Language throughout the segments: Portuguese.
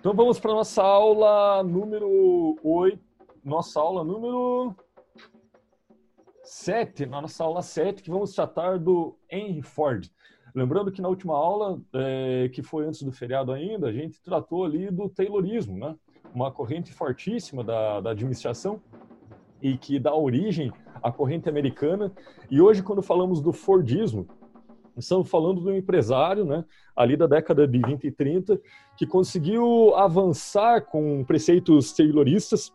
Então vamos para nossa aula número 8, nossa aula número 7, nossa aula 7, que vamos tratar do Henry Ford. Lembrando que na última aula, é, que foi antes do feriado ainda, a gente tratou ali do Taylorismo, né? uma corrente fortíssima da, da administração e que dá origem à corrente americana. E hoje, quando falamos do Fordismo, Estamos falando de um empresário, né, ali da década de 20 e 30, que conseguiu avançar com preceitos tayloristas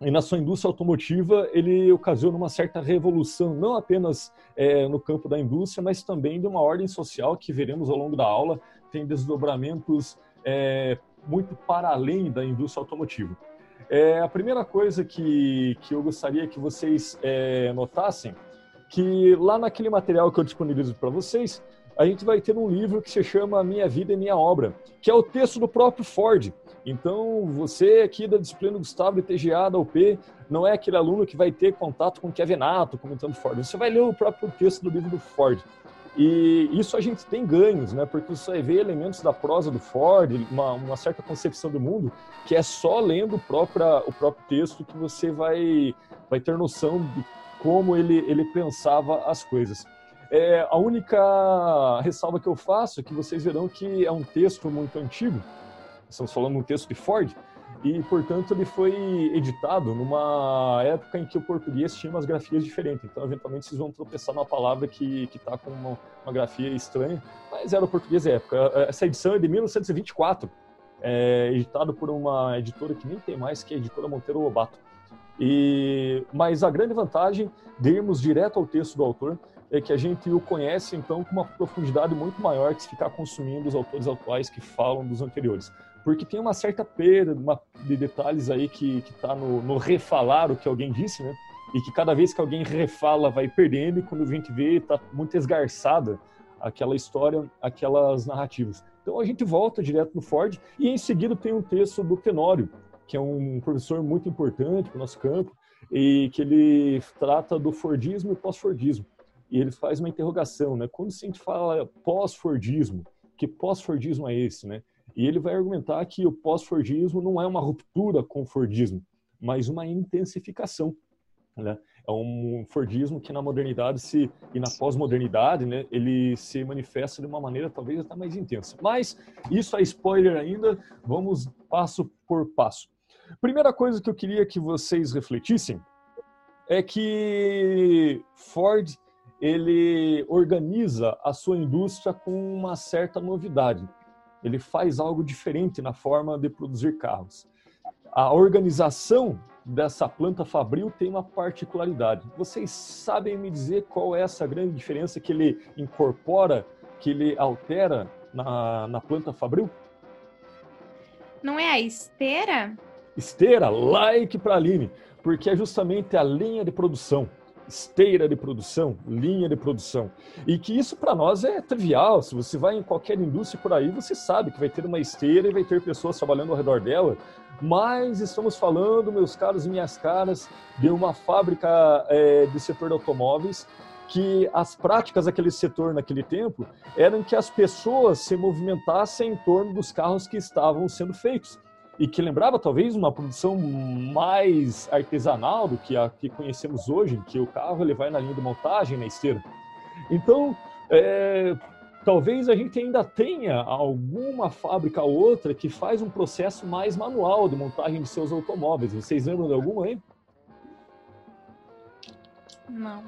e na sua indústria automotiva ele ocasionou uma certa revolução, não apenas é, no campo da indústria, mas também de uma ordem social que veremos ao longo da aula, tem desdobramentos é, muito para além da indústria automotiva. É, a primeira coisa que, que eu gostaria que vocês é, notassem que lá naquele material que eu disponibilizo para vocês, a gente vai ter um livro que se chama Minha Vida e Minha Obra, que é o texto do próprio Ford. Então, você aqui da disciplina Gustavo de TGA da UP, não é aquele aluno que vai ter contato com Kevin Nato comentando Ford. Você vai ler o próprio texto do livro do Ford. E isso a gente tem ganhos, né? Porque você vai ver elementos da prosa do Ford, uma, uma certa concepção do mundo, que é só lendo o próprio, o próprio texto que você vai, vai ter noção de como ele, ele pensava as coisas. É, a única ressalva que eu faço é que vocês verão que é um texto muito antigo, estamos falando um texto de Ford, e, portanto, ele foi editado numa época em que o português tinha umas grafias diferentes. Então, eventualmente, vocês vão tropeçar numa palavra que está com uma, uma, grafia estranha, mas era o português da época. Essa edição é de 1924, é, editado por uma editora que nem tem mais, que é a editora Monteiro Lobato. E, mas a grande vantagem de irmos direto ao texto do autor é que a gente o conhece, então, com uma profundidade muito maior que se ficar consumindo os autores atuais que falam dos anteriores. Porque tem uma certa perda uma, de detalhes aí que está no, no, refalar o que alguém disse, né? E que cada vez que alguém refala vai perdendo, e quando a gente vê, está muito esgarçada aquela história, aquelas narrativas. Então a gente volta direto no Ford e em seguida tem um texto do Tenório, que é um professor muito importante para o nosso campo, e que ele trata do Fordismo e pós-Fordismo. E ele faz uma interrogação, né? Quando a gente fala pós-Fordismo, que pós-Fordismo é esse, né? E ele vai argumentar que o pós-Fordismo não é uma ruptura com o Fordismo, mas uma intensificação, né? É um Fordismo que na modernidade se e na pós-modernidade, né, ele se manifesta de uma maneira talvez até mais intensa. Mas isso é spoiler ainda, vamos passo por passo. Primeira coisa que eu queria que vocês refletissem é que Ford ele organiza a sua indústria com uma certa novidade. Ele faz algo diferente na forma de produzir carros. A organização dessa planta fabril tem uma particularidade. Vocês sabem me dizer qual é essa grande diferença que ele incorpora, que ele altera na, na planta fabril? Não é a esteira? Esteira, like para a Aline, porque é justamente a linha de produção, esteira de produção, linha de produção. E que isso para nós é trivial. Se você vai em qualquer indústria por aí, você sabe que vai ter uma esteira e vai ter pessoas trabalhando ao redor dela. Mas estamos falando, meus caros e minhas caras, de uma fábrica é, de setor de automóveis que as práticas daquele setor naquele tempo eram que as pessoas se movimentassem em torno dos carros que estavam sendo feitos e que lembrava talvez uma produção mais artesanal do que a que conhecemos hoje, que o carro ele vai na linha de montagem, na esteira. Então, é, talvez a gente ainda tenha alguma fábrica ou outra que faz um processo mais manual de montagem de seus automóveis. Vocês lembram de alguma aí? Não.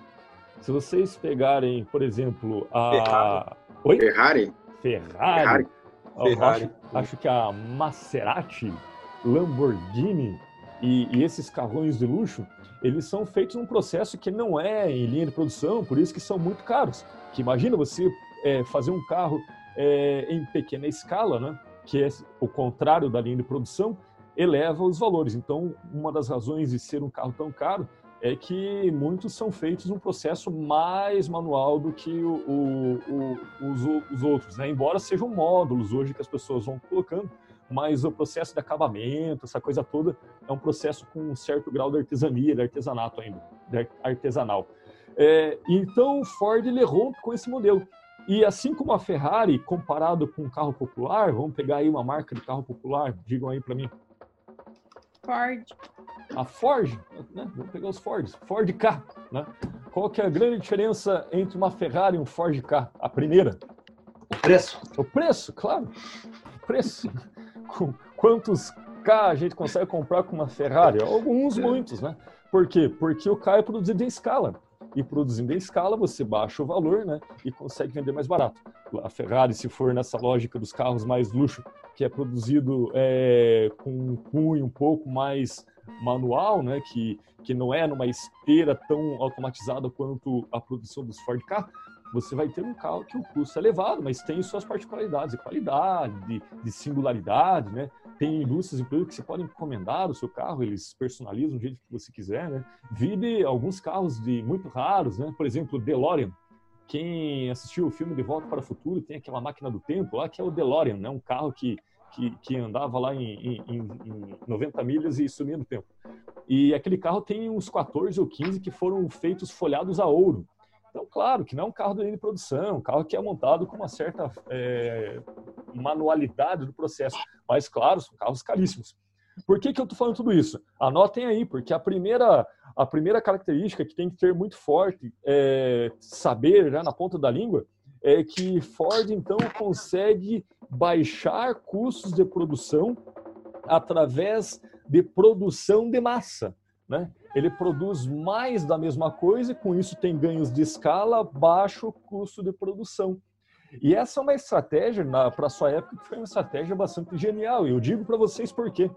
Se vocês pegarem, por exemplo, a. Ferrari. Oi? Ferrari. Ferrari. Ferrari. Ferrari. Acho, acho, que a Maserati, Lamborghini e, e, esses carrões de luxo, eles são feitos num processo que não é em linha de produção, por isso que são muito caros. Que imagina você é, fazer um carro é, em pequena escala, né? que é o contrário da linha de produção, eleva os valores. Então, uma das razões de ser um carro tão caro é que muitos são feitos num processo mais manual do que o, o, o, os, os, outros, né? embora sejam módulos hoje que as pessoas vão colocando, mas o processo de acabamento, essa coisa toda, é um processo com um certo grau de artesania, de artesanato ainda, de artesanal. É, então, Ford ele errou com esse modelo. E assim como a Ferrari, comparado com um carro popular, vamos pegar aí uma marca de carro popular, digam aí para mim. Ford. A Ford, né? Vamos pegar os Fords. Ford K, né? Qual que é a grande diferença entre uma Ferrari e um Ford K? A primeira? O preço. O preço, claro. O preço. Quantos K a gente consegue comprar com uma Ferrari? Alguns, muitos, né? Por quê? Porque o K é produzido em escala e produzindo em escala, você baixa o valor né, e consegue vender mais barato. A Ferrari, se for nessa lógica dos carros mais luxo, que é produzido é, com um cunho um pouco mais manual, né, que, que não é numa esteira tão automatizada quanto a produção dos Ford Ka, você vai ter um carro que o custo é elevado, mas tem suas particularidades de qualidade, de, de singularidade, né? Tem indústrias, inclusive, que você pode encomendar o seu carro, eles personalizam do jeito que você quiser, né? Vide alguns carros de muito raros, né? Por exemplo, o DeLorean. Quem assistiu o filme De Volta para o Futuro tem aquela máquina do tempo lá que é o DeLorean, né? Um carro que que, que, andava lá em, em, em, 90 milhas e sumia no tempo. E aquele carro tem uns 14 ou 15 que foram feitos folhados a ouro. Então, claro que não é um carro de linha de produção, um carro que é montado com uma certa é, manualidade do processo. Mas, claro, são carros caríssimos. Por que, que eu estou falando tudo isso? Anotem aí, porque a primeira, a primeira característica que tem que ter muito forte, é, saber já na ponta da língua, é que Ford, então, consegue baixar custos de produção através de produção de massa. Né? Ele produz mais da mesma coisa e com isso tem ganhos de escala, baixo custo de produção. E essa é uma estratégia, para sua época, que foi uma estratégia bastante genial. E eu digo para vocês por quê.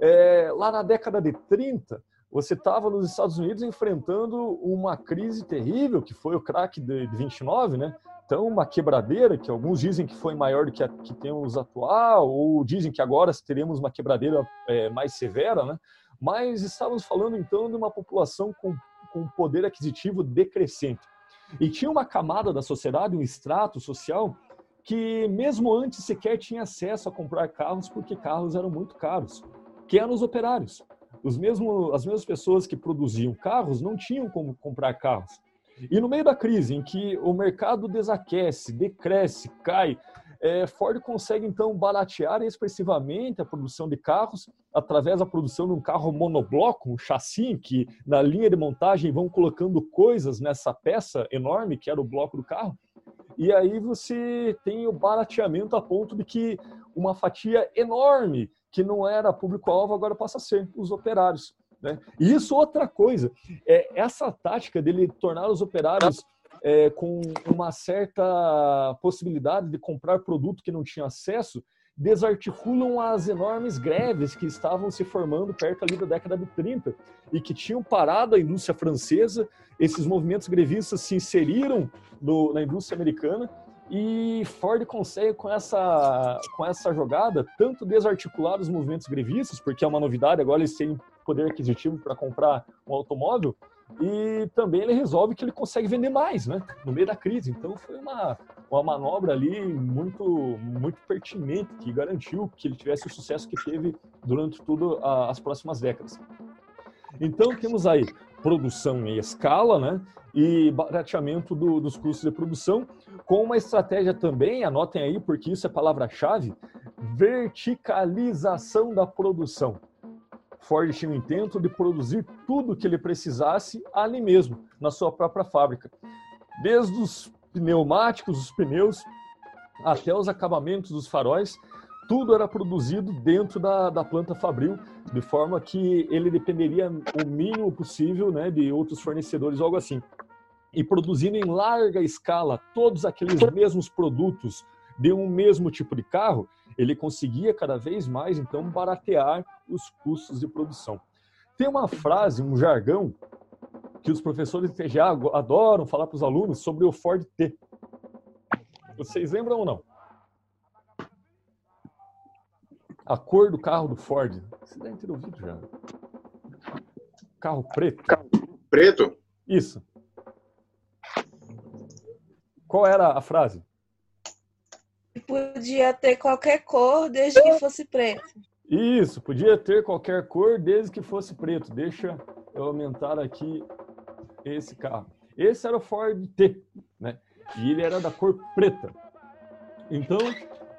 É, lá na década de 30, você estava nos Estados Unidos enfrentando uma crise terrível, que foi o crack de, de 29, né? Então, uma quebradeira, que alguns dizem que foi maior do que a que temos atual, ou dizem que agora teremos uma quebradeira é, mais severa, né? Mas estávamos falando então de uma população com, com poder aquisitivo decrescente. E tinha uma camada da sociedade, um extrato social, que mesmo antes sequer tinha acesso a comprar carros, porque carros eram muito caros, que eram os operários. Os mesmo, as mesmas pessoas que produziam carros não tinham como comprar carros. E no meio da crise, em que o mercado desaquece, decresce, cai, é, Ford consegue então baratear expressivamente a produção de carros através da produção de um carro monobloco, um chassi, que na linha de montagem vão colocando coisas nessa peça enorme que era o bloco do carro. E aí você tem o barateamento a ponto de que uma fatia enorme que não era público-alvo agora passa a ser os operários. Né? E isso outra coisa, é essa tática dele tornar os operários é, com uma certa possibilidade de comprar produto que não tinha acesso, desarticulam as enormes greves que estavam se formando perto ali da década de 30 e que tinham parado a indústria francesa. Esses movimentos grevistas se inseriram no, na indústria americana e Ford consegue com essa, com essa jogada tanto desarticular os movimentos grevistas, porque é uma novidade agora eles têm poder aquisitivo para comprar um automóvel, e também ele resolve que ele consegue vender mais, né? No meio da crise. Então foi uma, uma manobra ali muito, muito pertinente que garantiu que ele tivesse o sucesso que teve durante tudo as próximas décadas. Então temos aí produção em escala, né? E barateamento do, dos custos de produção, com uma estratégia também, anotem aí, porque isso é palavra-chave, verticalização da produção. Ford tinha o intento de produzir tudo o que ele precisasse ali mesmo, na sua própria fábrica. Desde os pneumáticos, os pneus, até os acabamentos dos faróis, tudo era produzido dentro da, da planta Fabril, de forma que ele dependeria o mínimo possível né, de outros fornecedores, algo assim. E produzindo em larga escala todos aqueles mesmos produtos de um mesmo tipo de carro, ele conseguia cada vez mais, então, baratear os custos de produção. Tem uma frase, um jargão, que os professores de TGA adoram falar para os alunos sobre o Ford T. Vocês lembram ou não? A cor do carro do Ford. Você deve ter ouvido já. Carro preto. Carro preto? Isso. Qual era a frase? Podia ter qualquer cor desde que fosse preto. Isso, podia ter qualquer cor desde que fosse preto. Deixa eu aumentar aqui esse carro. Esse era o Ford T, né? e ele era da cor preta. Então,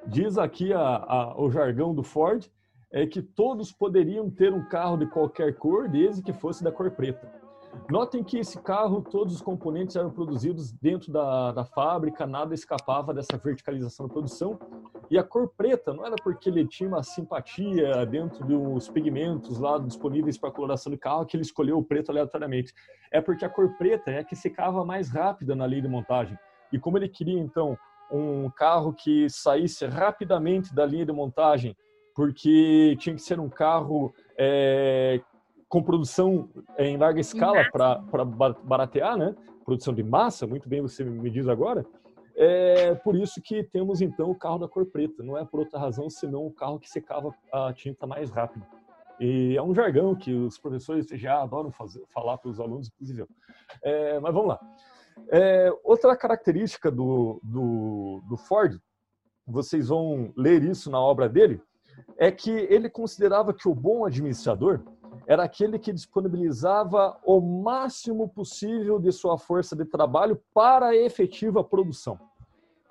diz aqui a, a, o jargão do Ford, é que todos poderiam ter um carro de qualquer cor, desde que fosse da cor preta. Notem que esse carro, todos os componentes eram produzidos dentro da, da fábrica, nada escapava dessa verticalização da produção. E a cor preta não era porque ele tinha uma simpatia dentro dos pigmentos lá disponíveis para coloração de carro que ele escolheu o preto aleatoriamente. É porque a cor preta é a que secava mais rápida na linha de montagem. E como ele queria, então, um carro que saísse rapidamente da linha de montagem, porque tinha que ser um carro é, com produção em larga escala para baratear, né? Produção de massa, muito bem você me diz agora. É por isso que temos então o carro da cor preta. Não é por outra razão senão o carro que secava a tinta mais rápido. E é um jargão que os professores já adoram fazer, falar para os alunos, inclusive. É, mas vamos lá. É, outra característica do, do, do Ford, vocês vão ler isso na obra dele, é que ele considerava que o bom administrador era aquele que disponibilizava o máximo possível de sua força de trabalho para a efetiva produção.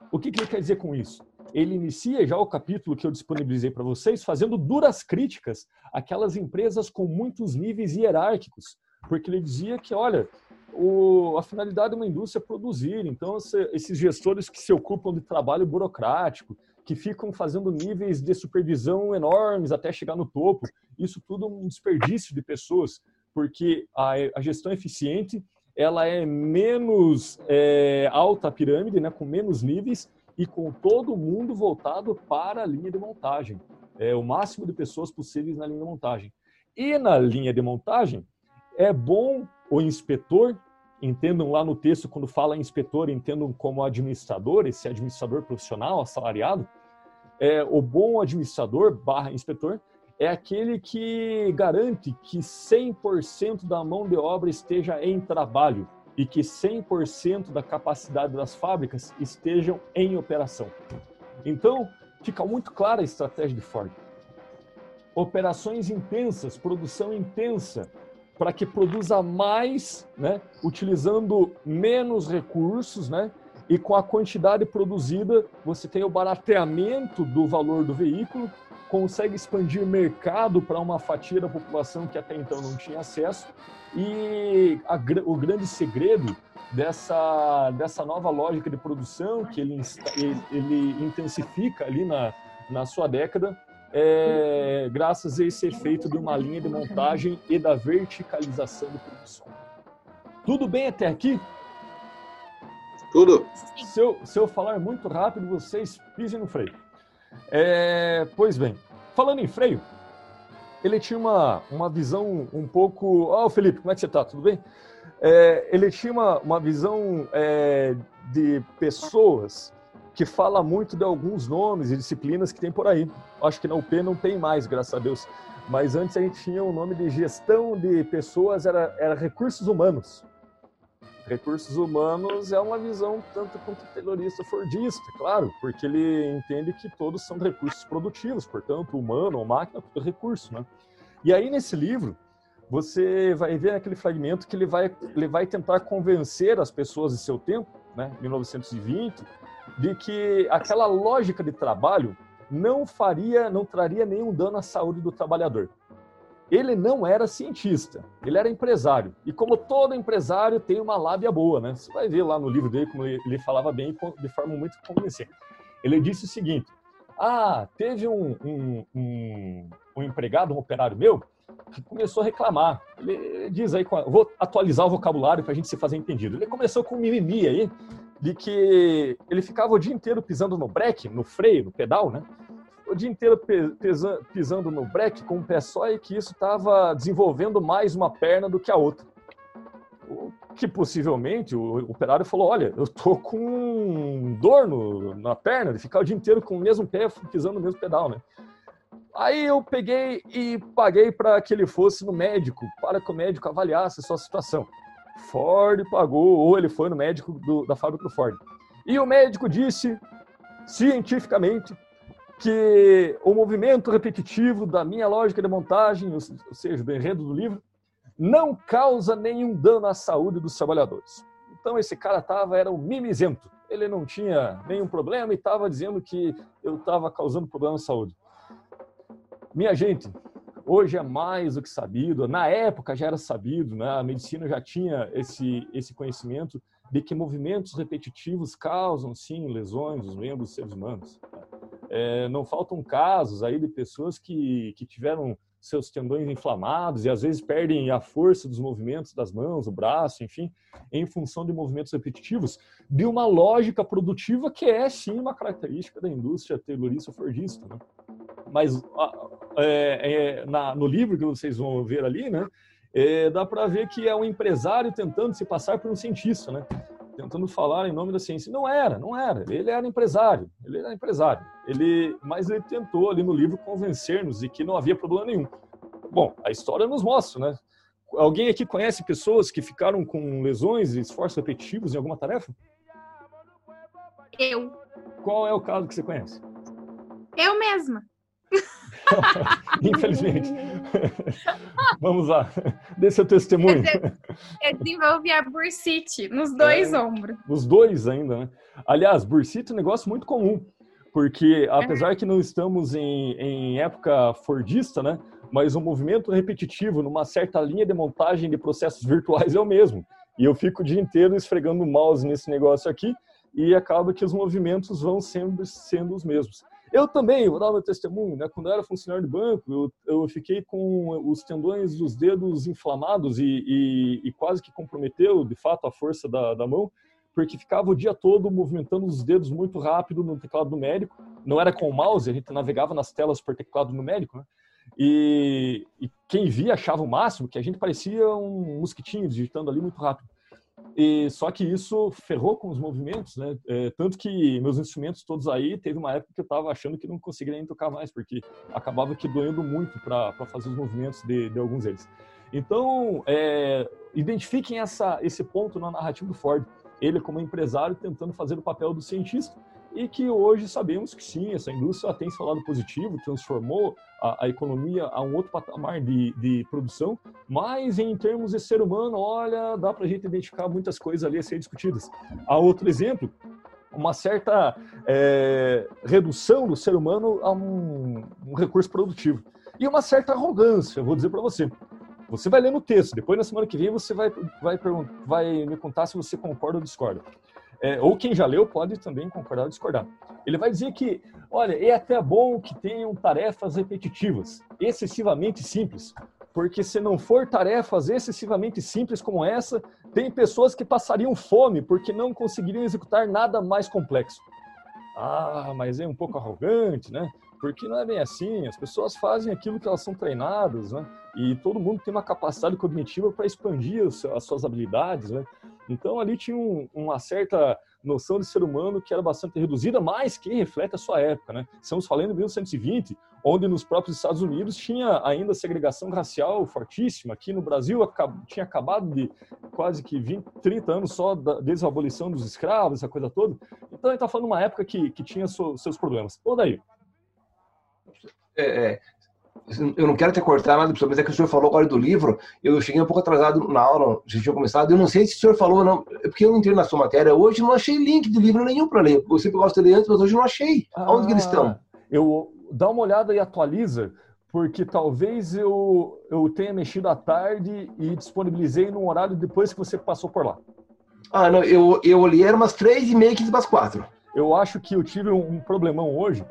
O que, que ele quer dizer com isso? Ele inicia já o capítulo que eu disponibilizei para vocês fazendo duras críticas àquelas empresas com muitos níveis hierárquicos, porque ele dizia que, olha, o, a finalidade de uma indústria é produzir, então esses gestores que se ocupam de trabalho burocrático, que ficam fazendo níveis de supervisão enormes até chegar no topo. Isso tudo é um desperdício de pessoas, porque a, a gestão eficiente ela é menos é, alta a pirâmide, né, com menos níveis e com todo mundo voltado para a linha de montagem. É, o máximo de pessoas possíveis na linha de montagem. E na linha de montagem, é bom o inspetor, entendam lá no texto, quando fala inspetor, entendam como administrador, esse administrador profissional, assalariado, é, o bom administrador barra inspetor é aquele que garante que 100% da mão de obra esteja em trabalho e que 100% da capacidade das fábricas estejam em operação. Então, fica muito clara a estratégia de Ford. Operações intensas, produção intensa, para que produza mais, né, utilizando menos recursos, né, e com a quantidade produzida, você tem o barateamento do valor do veículo, consegue expandir mercado para uma fatia da população que até então não tinha acesso. E a, o grande segredo dessa, dessa nova lógica de produção que ele, ele, intensifica ali na, na sua década é graças a esse efeito de uma linha de montagem e da verticalização da produção. Tudo bem até aqui? Tudo. Se eu, se eu falar muito rápido, vocês pisem no freio. É, pois bem, falando em freio, ele tinha uma, uma visão um pouco. Ó, oh, Felipe, como é que você está? Tudo bem? É, ele tinha uma, uma visão é, de pessoas que fala muito de alguns nomes e disciplinas que tem por aí. Acho que na UP não tem mais, graças a Deus. Mas antes a gente tinha o nome de gestão de pessoas, era, era recursos humanos. Recursos humanos é uma visão tanto quanto terrorista fordista, claro, porque ele entende que todos são recursos produtivos, portanto, humano ou máquina, tudo é recurso, né? E aí, nesse livro, você vai ver aquele fragmento que ele vai, ele vai tentar convencer as pessoas de seu tempo, né, 1920, de que aquela lógica de trabalho não faria, não traria nenhum dano à saúde do trabalhador ele não era cientista, ele era empresário. E como todo empresário tem uma lábia boa, né? Você vai ver lá no livro dele como ele falava bem de forma muito convincente. Ele disse o seguinte: Ah, teve um, um, um, um empregado, um operário meu, que começou a reclamar. Ele diz aí, vou atualizar o vocabulário para a gente se fazer entendido. Ele começou com mimimi aí, de que ele ficava o dia inteiro pisando no breque, no freio, no pedal, né? O dia inteiro pisando no breque com um pé só e que isso estava desenvolvendo mais uma perna do que a outra. O que possivelmente o operário falou: Olha, eu tô com dor no, na perna de ficar o dia inteiro com o mesmo pé pisando no mesmo pedal, né? Aí eu peguei e paguei para que ele fosse no médico, para que o médico avaliasse a sua situação. Ford pagou, ou ele foi no médico do, da fábrica do Ford. E o médico disse, cientificamente, que o movimento repetitivo da minha lógica de montagem, ou seja, do enredo do livro, não causa nenhum dano à saúde dos trabalhadores. Então esse cara tava era um mimizento, ele não tinha nenhum problema e estava dizendo que eu estava causando problema de saúde. Minha gente, hoje é mais do que sabido, na época já era sabido, né? a medicina já tinha esse, esse conhecimento de que movimentos repetitivos causam, sim, lesões nos membros dos seres humanos. É, não faltam casos aí de pessoas que, que tiveram seus tendões inflamados e às vezes perdem a força dos movimentos das mãos, o braço, enfim, em função de movimentos repetitivos, de uma lógica produtiva que é sim uma característica da indústria taylorista fordista, né? Mas é, é, na, no livro que vocês vão ver ali, né, é, dá para ver que é um empresário tentando se passar por um cientista, né? Tentando falar em nome da ciência. Não era, não era. Ele era empresário. Ele era empresário. Ele, mas ele tentou ali no livro convencer-nos de que não havia problema nenhum. Bom, a história nos mostra, né? Alguém aqui conhece pessoas que ficaram com lesões e esforços repetitivos em alguma tarefa? Eu. Qual é o caso que você conhece? Eu mesma. Infelizmente. Vamos lá. Dê seu testemunho. Eu desenvolvi a bursite nos dois é, ombros. Nos dois ainda, né? Aliás, bursite é um negócio muito comum. Porque, apesar que não estamos em, em época fordista, né? Mas o movimento repetitivo numa certa linha de montagem de processos virtuais é o mesmo. E eu fico o dia inteiro esfregando o mouse nesse negócio aqui e acaba que os movimentos vão sempre sendo os mesmos. Eu também, vou dar meu testemunho, né? Quando eu era funcionário de banco, eu, eu fiquei com os tendões dos dedos inflamados e, e, e, quase que comprometeu, de fato, a força da, da mão, porque ficava o dia todo movimentando os dedos muito rápido no teclado numérico. Não era com o mouse, a gente navegava nas telas por teclado numérico, né? E, e quem via achava o máximo, que a gente parecia um mosquitinho digitando ali muito rápido. E só que isso ferrou com os movimentos, né? É, tanto que meus instrumentos todos aí, teve uma época que eu estava achando que não conseguiria nem tocar mais, porque acabava que doendo muito para fazer os movimentos de, de, alguns deles. Então, é, identifiquem essa, esse ponto na narrativa do Ford. Ele, como empresário, tentando fazer o papel do cientista, e que hoje sabemos que sim, essa indústria tem seu lado positivo, transformou a, a economia a um outro patamar de, de, produção, mas em termos de ser humano, olha, dá para a gente identificar muitas coisas ali a ser discutidas. Há outro exemplo, uma certa é, redução do ser humano a um, um recurso produtivo e uma certa arrogância, vou dizer para você. Você vai ler no texto, depois na semana que vem você vai, vai, vai me contar se você concorda ou discorda é, ou quem já leu pode também concordar ou discordar. Ele vai dizer que, olha, é até bom que tenham tarefas repetitivas, excessivamente simples, porque se não for tarefas excessivamente simples como essa, tem pessoas que passariam fome porque não conseguiriam executar nada mais complexo. Ah, mas é um pouco arrogante, né? Porque não é bem assim. As pessoas fazem aquilo que elas são treinadas, né? E todo mundo tem uma capacidade cognitiva para expandir as suas habilidades, né? Então ali tinha um, uma certa noção de ser humano que era bastante reduzida, mas que reflete a sua época, né? Estamos falando de 1920, onde nos próprios Estados Unidos tinha ainda segregação racial fortíssima. Aqui no Brasil tinha acabado de quase que 20, 30 anos só da, desde a abolição dos escravos, essa coisa toda. Então ele está falando uma época que, que tinha seus problemas. Ô, daí? É, é, eu não quero te cortar nada, mas é que o senhor falou agora do livro, eu cheguei um pouco atrasado na aula, já tinha começado, eu não sei se o senhor falou ou não, é porque eu entrei na sua matéria hoje não achei link de livro nenhum para ler. Eu sempre gosto de ler antes, mas hoje não achei. Ah, Onde que eles estão? Eu dá uma olhada e atualiza, porque talvez eu, eu tenha mexido à tarde e disponibilizei num horário depois que você passou por lá. Ah, não, eu, eu olhei, era umas três e meia, quinze para as quatro. Eu acho que eu tive um problemão hoje,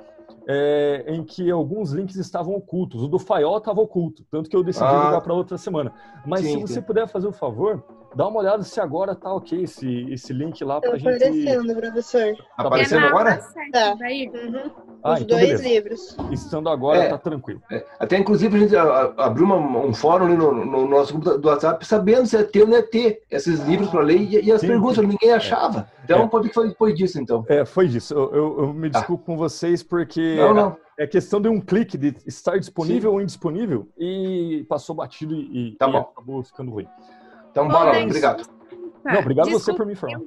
é, em que alguns links estavam ocultos. O do Faiol estava oculto, tanto que eu decidi ah, ligar para outra semana. Mas sim, se você sim. puder fazer o um favor, dá uma olhada se agora tá ok esse, esse link lá para a gente. aparecendo, professor. Tá aparecendo é agora? Tá. Uhum. Ah, Os então dois beleza. livros. Estando agora, é, tá tranquilo. É. Até, inclusive, a gente abriu uma, um fórum ali no, no, nosso grupo do WhatsApp, sabendo se é ter ou não é ter esses livros para ler e, e as sim, perguntas, ninguém achava. Então, é. pode que foi, foi disso, então. É, foi disso. Eu, eu, eu me tá. desculpo ah. com vocês, porque não, não. é questão de um clique de estar disponível Sim. ou indisponível e passou batido e, tá e bom. acabou ficando ruim. Então, bora, obrigado. Não, obrigado Desculpa, você por me informar.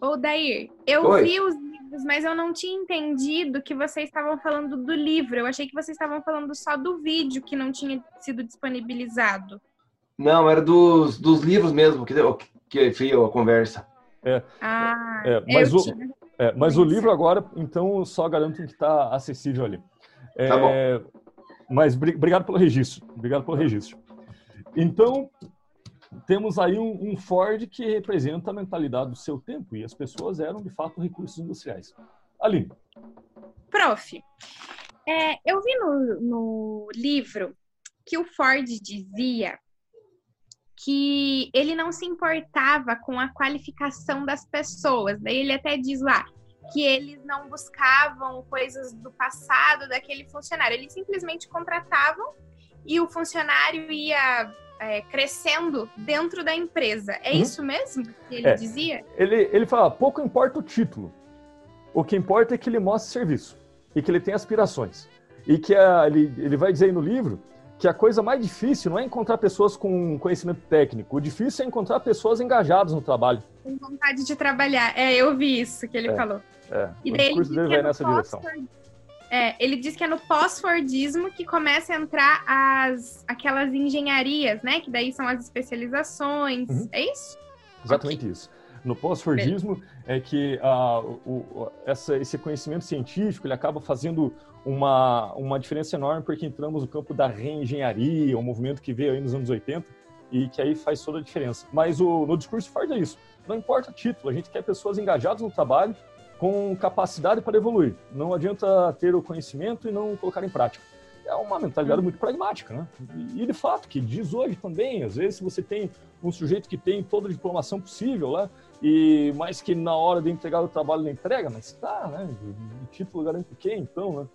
Ô, Dair, eu Oi. vi os livros, mas eu não tinha entendido que vocês estavam falando do livro. Eu achei que vocês estavam falando só do vídeo que não tinha sido disponibilizado. Não, era dos, dos livros mesmo que, que veio a conversa. É, ah, é, mas o, é, mas o livro agora, então, só garanto que está acessível ali. É, tá bom. Mas obrigado pelo registro. Obrigado pelo registro. Então, temos aí um, um, Ford que representa a mentalidade do seu tempo e as pessoas eram, de fato, recursos industriais. Aline. Prof, é, eu vi no, no livro que o Ford dizia que ele não se importava com a qualificação das pessoas. Daí ele até diz lá que eles não buscavam coisas do passado daquele funcionário, eles simplesmente contratavam e o funcionário ia é, crescendo dentro da empresa. É uhum. isso mesmo que ele é. dizia? Ele, ele fala: pouco importa o título, o que importa é que ele mostre serviço e que ele tem aspirações. E que a, ele, ele vai dizer aí no livro que a coisa mais difícil não é encontrar pessoas com conhecimento técnico, o difícil é encontrar pessoas engajadas no trabalho. Com vontade de trabalhar. É, eu vi isso que ele é, falou. É, e o discurso dele vai nessa direção. É, ele diz que é no pós-Fordismo que começa a entrar as, aquelas engenharias, né? Que daí são as especializações. Uhum. É isso? Exatamente okay. isso. No pós-Fordismo é que uh, o, essa, esse conhecimento científico ele acaba fazendo uma, uma diferença enorme porque entramos no campo da reengenharia, um movimento que veio aí nos anos 80 e que aí faz toda a diferença. Mas o, no discurso Ford é isso. Não importa título, a gente quer pessoas engajadas no trabalho com capacidade para evoluir. Não adianta ter o conhecimento e não colocar em prática. É uma mentalidade muito pragmática, né? E de fato, que diz hoje também, às vezes você tem um sujeito que tem toda a diplomação possível lá, e mas que na hora de entregar o trabalho não entrega, mas tá, né? O título garante o quê, então, né?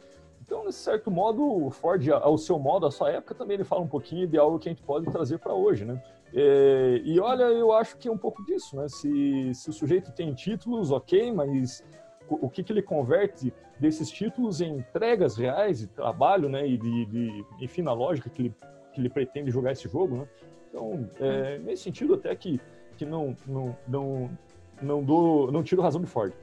Então, de certo modo, o Ford, ao seu modo, à sua época, também ele fala um pouquinho de algo que a gente pode trazer para hoje, né? É, e olha, eu acho que é um pouco disso, né? Se, se o sujeito tem títulos, ok, mas o, que, que ele converte desses títulos em entregas reais de trabalho, né? E de, de, enfim, na lógica que ele, que ele pretende jogar esse jogo, né? Então, é, nesse sentido, até que, que não, não, não, não, dou, não tiro razão de Ford.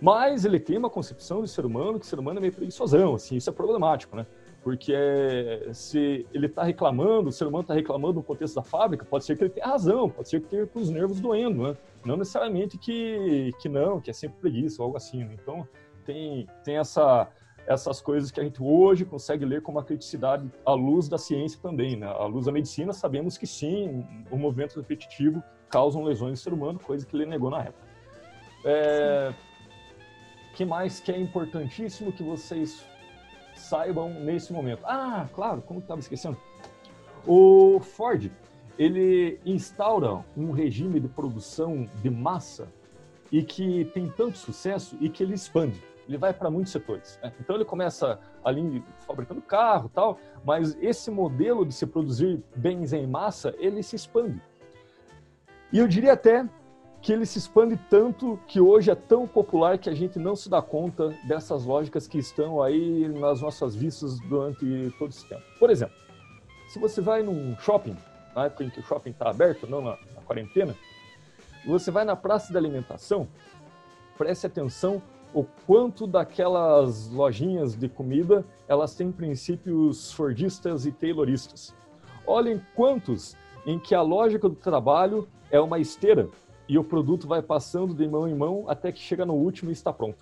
Mas ele tem uma concepção de ser humano que ser humano é meio preguiçosão, assim, isso é problemático, né? Porque é, se ele está reclamando, o ser humano está reclamando no contexto da fábrica, pode ser que ele tenha razão, pode ser que tenha os nervos doendo, né? Não necessariamente que, que não, que é sempre preguiça ou algo assim. Né? Então, tem, tem essa, essas coisas que a gente hoje consegue ler com uma criticidade à luz da ciência também, né? À luz da medicina, sabemos que sim, o movimento repetitivo causa lesões no ser humano, coisa que ele negou na época. É, que mais que é importantíssimo que vocês saibam nesse momento? Ah, claro, como estava esquecendo? O Ford, ele instaura um regime de produção de massa e que tem tanto sucesso e que ele expande. Ele vai para muitos setores. Né? Então ele começa ali fabricando carro tal, mas esse modelo de se produzir bens em massa, ele se expande. E eu diria até que ele se expande tanto que hoje é tão popular que a gente não se dá conta dessas lógicas que estão aí nas nossas vistas durante todo esse tempo. Por exemplo, se você vai num shopping, na época em que o shopping está aberto, não na, na quarentena, você vai na praça de alimentação, preste atenção o quanto daquelas lojinhas de comida elas têm princípios fordistas e tayloristas. Olhem quantos em que a lógica do trabalho é uma esteira e o produto vai passando de mão em mão até que chega no último e está pronto.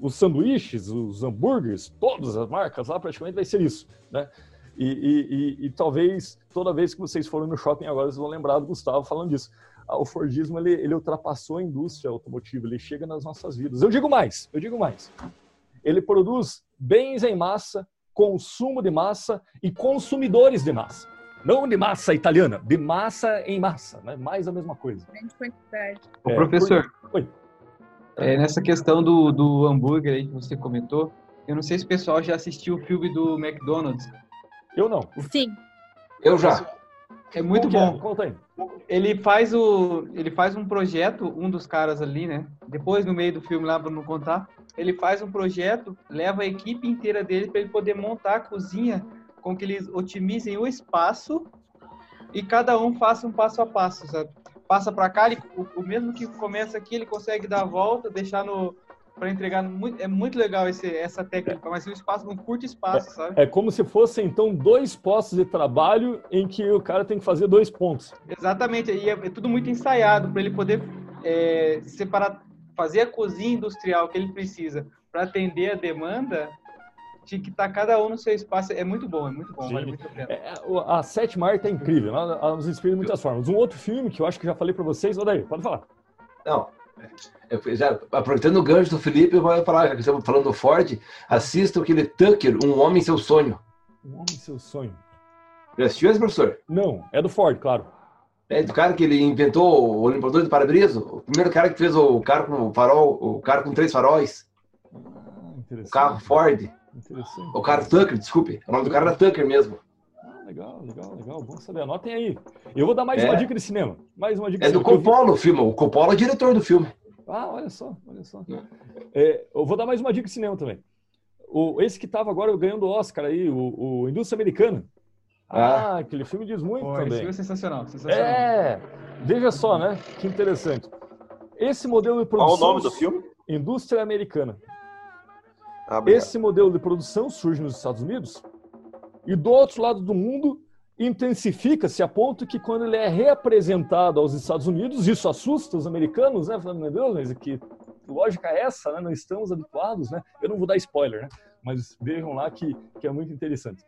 Os sanduíches, os hambúrgueres, todas as marcas lá praticamente vai ser isso, né? E, e, e, e talvez toda vez que vocês forem no shopping agora vocês vão lembrar do Gustavo falando disso. Ah, o Fordismo ele, ele ultrapassou a indústria automotiva, ele chega nas nossas vidas. Eu digo mais, eu digo mais. Ele produz bens em massa, consumo de massa e consumidores de massa. Não de massa italiana, de massa em massa, né? Mais a mesma coisa. Grande quantidade. Ô, é, professor. Oi. É, nessa questão do, do hambúrguer aí que você comentou, eu não sei se o pessoal já assistiu o filme do McDonald's. Eu não. Sim. Eu já. É muito bom. É? Conta aí. Ele faz o, ele faz um projeto, um dos caras ali, né? Depois no meio do filme lá para não contar, ele faz um projeto, leva a equipe inteira dele para ele poder montar a cozinha com que eles otimizem o espaço e cada um faça um passo a passo, sabe? Passa para cá, ele, o, o, mesmo que começa aqui, ele consegue dar a volta, deixar no para entregar muito, é muito legal esse, essa técnica, mas um espaço, um curto espaço, é, sabe? É como se fossem então dois postos de trabalho em que o cara tem que fazer dois pontos. Exatamente, e é, é tudo muito ensaiado para ele poder é, separar, fazer a cozinha industrial que ele precisa para atender a demanda, tinha que estar cada um no seu espaço. É muito bom, é muito bom, vale muito a pena. É, a sétima arte é incrível, ela, ela, nos inspira de muitas formas. Um outro filme que eu acho que já falei para vocês, daí, pode falar. Não, eu já, aproveitando o gancho do Felipe, eu vou falar, já que estamos falando do Ford, assista aquele Tucker, Um Homem Seu Sonho. Um Homem Seu Sonho. Já assistiu esse, professor? Não, é do Ford, claro. É do cara que ele inventou o limpador de para-brisa, o primeiro cara que fez o carro com farol, o carro com três faróis. Ah, o carro Ford. O carro Tucker, desculpe. O nome do cara era Tucker mesmo. Ah, legal, legal, legal. Bom saber. Anotem aí. Eu vou dar mais é. uma dica de cinema. Mais uma dica É do Coppola o filme. O Coppola é o diretor do filme. Ah, olha só, olha só. É, eu vou dar mais uma dica de cinema também. O, esse que estava agora ganhando o Oscar aí, o, o Indústria Americana. Ah, ah, aquele filme diz muito Pô, também. Esse filme é sensacional, sensacional. É, veja só, né? Que interessante. Esse modelo de produção... Qual o nome do filme? Indústria Americana. Ah, esse modelo de produção surge nos Estados Unidos e do outro lado do mundo intensifica-se a ponto que quando ele é reapresentado aos Estados Unidos, isso assusta os americanos, né? Falando, meu Deus, mas que lógica é essa, né? Não estamos habituados, né? Eu não vou dar spoiler, né? Mas vejam lá que, que é muito interessante.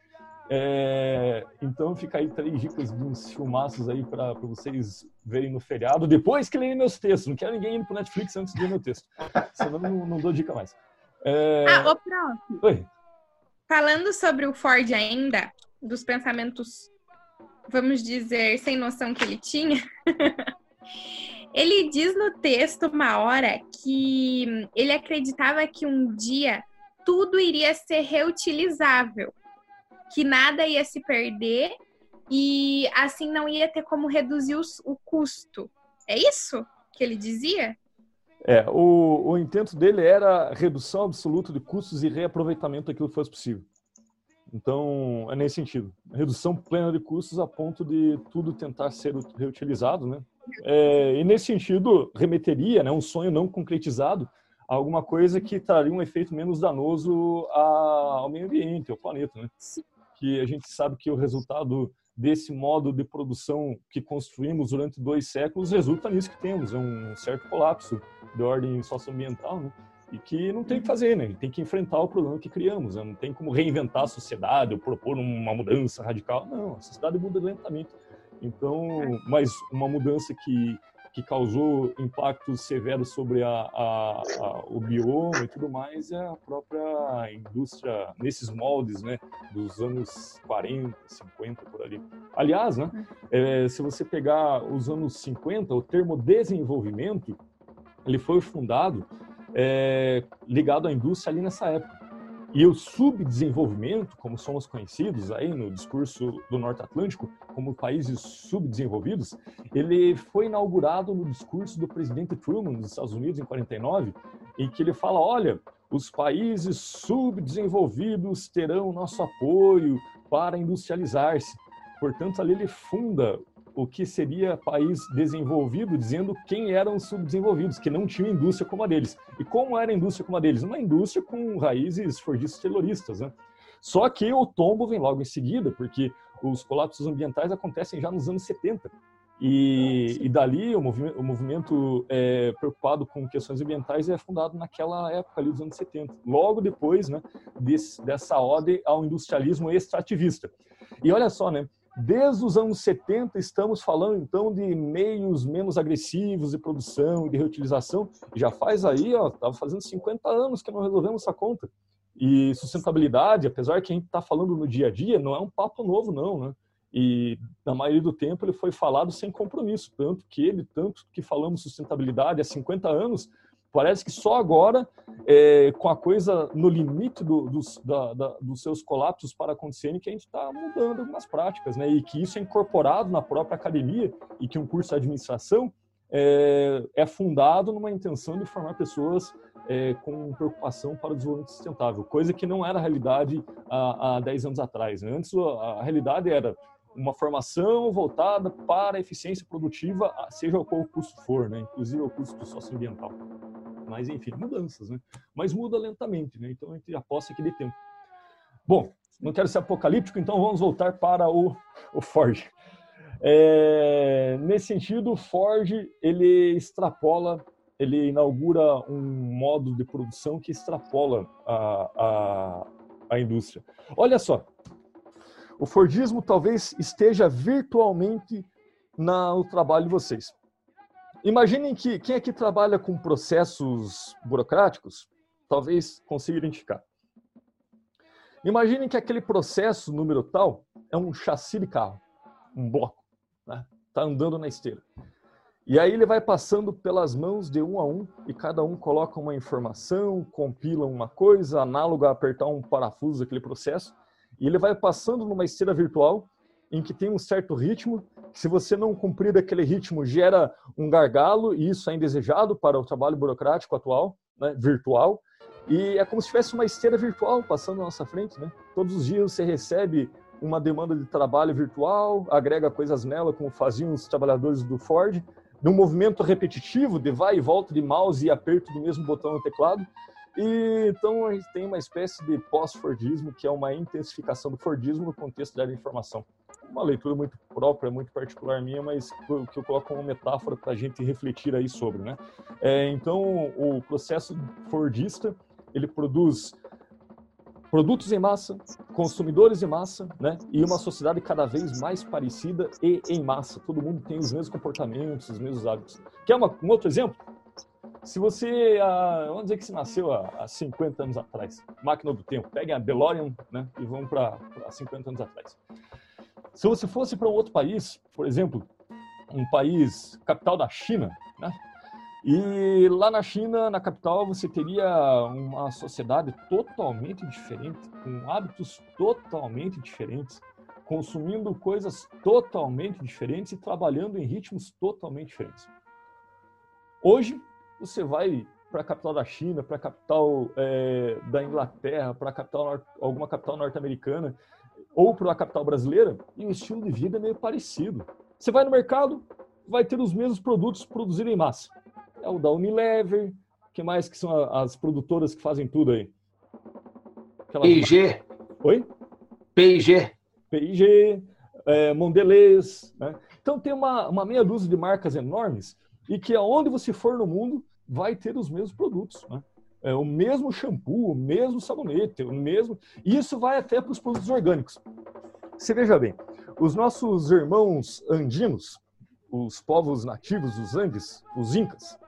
É, então fica aí três dicas de uns filmaços aí para vocês verem no feriado, depois que lerem meus textos. Não quero ninguém indo pro Netflix antes de ler meu texto. Senão não, não dou dica mais. É... Ah, ô, Prof. Oi. Falando sobre o Ford ainda, dos pensamentos vamos dizer, sem noção que ele tinha, ele diz no texto uma hora que ele acreditava que um dia tudo iria ser reutilizável, que nada ia se perder e assim não ia ter como reduzir os, o custo. É isso que ele dizia? É, o, o intento dele era redução absoluta de custos e reaproveitamento daquilo que fosse possível. Então, é nesse sentido. Redução plena de custos a ponto de tudo tentar ser reutilizado, né? É, e nesse sentido, remeteria, né, um sonho não concretizado, a alguma coisa que traria um efeito menos danoso ao meio ambiente, ao planeta, né? Que a gente sabe que o resultado desse modo de produção que construímos durante dois séculos resulta nisso que temos, é um certo colapso de ordem socioambiental, né? e que não tem o que fazer, né? Tem que enfrentar o problema que criamos. Né? Não tem como reinventar a sociedade ou propor uma mudança radical. Não, a sociedade muda lentamente. Então, mas uma mudança que que causou impactos severos sobre a, a, a, o bioma e tudo mais é a própria indústria nesses moldes, né, dos anos 40, 50 por ali. Aliás, né, é, se você pegar os anos 50, o termo desenvolvimento ele foi fundado é, ligado à indústria ali nessa época. E o subdesenvolvimento, como somos conhecidos aí no discurso do Norte Atlântico, como países subdesenvolvidos, ele foi inaugurado no discurso do presidente Truman dos Estados Unidos em 49, em que ele fala, olha, os países subdesenvolvidos terão nosso apoio para industrializar-se. Portanto, ali ele funda o que seria país desenvolvido, dizendo quem eram os subdesenvolvidos, que não tinham indústria como a deles. E como era a indústria como a deles? Uma indústria com raízes fordistas terroristas, né? Só que o tombo vem logo em seguida, porque os colapsos ambientais acontecem já nos anos 70. E, e dali o movimento, o movimento é, preocupado com questões ambientais é fundado naquela época ali dos anos 70, logo depois né, desse, dessa ode ao industrialismo extrativista. E olha só, né, Desde os anos 70 estamos falando então de meios menos agressivos de produção e de reutilização. Já faz aí, ó, estava fazendo 50 anos que não resolvemos essa conta. E sustentabilidade, apesar que a gente está falando no dia a dia, não é um papo novo não, né? E na maioria do tempo ele foi falado sem compromisso, tanto que ele, tanto que falamos sustentabilidade há 50 anos, Parece que só agora, é, com a coisa no limite do, dos, da, da, dos seus colapsos para acontecerem, que a gente está mudando algumas práticas, né? E que isso é incorporado na própria academia e que um curso de administração é, é fundado numa intenção de formar pessoas é, com preocupação para o desenvolvimento sustentável, coisa que não era a realidade há, há 10 anos atrás. Né? Antes, a, a realidade era uma formação voltada para a eficiência produtiva, seja qual o custo for, né? inclusive o custo socioambiental. Mas, enfim, mudanças, né? Mas muda lentamente, né? Então a gente aposta que dê tempo. Bom, não quero ser apocalíptico, então vamos voltar para o, o Ford. É, nesse sentido, o Ford ele extrapola, ele inaugura um modo de produção que extrapola a, a, a indústria. Olha só, o Fordismo talvez esteja virtualmente no trabalho de vocês. Imaginem que quem aqui trabalha com processos burocráticos, talvez consiga identificar. Imaginem que aquele processo número tal é um chassi de carro, um bloco, né? Tá andando na esteira. E aí ele vai passando pelas mãos de um a um e cada um coloca uma informação, compila uma coisa, análoga a apertar um parafuso daquele processo, e ele vai passando numa esteira virtual em que tem um certo ritmo, se você não cumprir aquele ritmo gera um gargalo e isso é indesejado para o trabalho burocrático atual, né, virtual, e é como se tivesse uma esteira virtual passando na nossa frente, né? Todos os dias você recebe uma demanda de trabalho virtual, agrega coisas nela, como faziam os trabalhadores do Ford, num movimento repetitivo de vai e volta de mouse e aperto do mesmo botão no teclado. E então a gente tem uma espécie de pós-Fordismo, que é uma intensificação do Fordismo no contexto da informação. Uma leitura muito própria, muito particular minha, mas que eu coloco como metáfora para a gente refletir aí sobre, né? É, então o processo Fordista ele produz produtos em massa, consumidores em massa, né? E uma sociedade cada vez mais parecida e em massa. Todo mundo tem os mesmos comportamentos, os mesmos hábitos. Quer uma, um outro exemplo? Se você, ah, vamos dizer que você nasceu há, há 50 anos atrás, máquina do tempo, peguem a DeLorean né, e vão para 50 anos atrás. Se você fosse para um outro país, por exemplo, um país capital da China, né, e lá na China, na capital, você teria uma sociedade totalmente diferente, com hábitos totalmente diferentes, consumindo coisas totalmente diferentes e trabalhando em ritmos totalmente diferentes. Hoje, você vai para a capital da China, para a capital é, da Inglaterra, para capital alguma capital norte-americana ou para a capital brasileira, e o estilo de vida é meio parecido. Você vai no mercado, vai ter os mesmos produtos produzidos em massa é o da Unilever, que mais que são as produtoras que fazem tudo aí? Aquela... P&G. Oi? P&G. P&G, é, Mondelez, né? Então tem uma, uma meia dúzia de marcas enormes e que aonde você for no mundo vai ter os mesmos produtos, né? É, o mesmo shampoo, o mesmo sabonete, o mesmo. E isso vai até para os produtos orgânicos. Você veja bem, os nossos irmãos andinos, os povos nativos dos Andes, os Incas,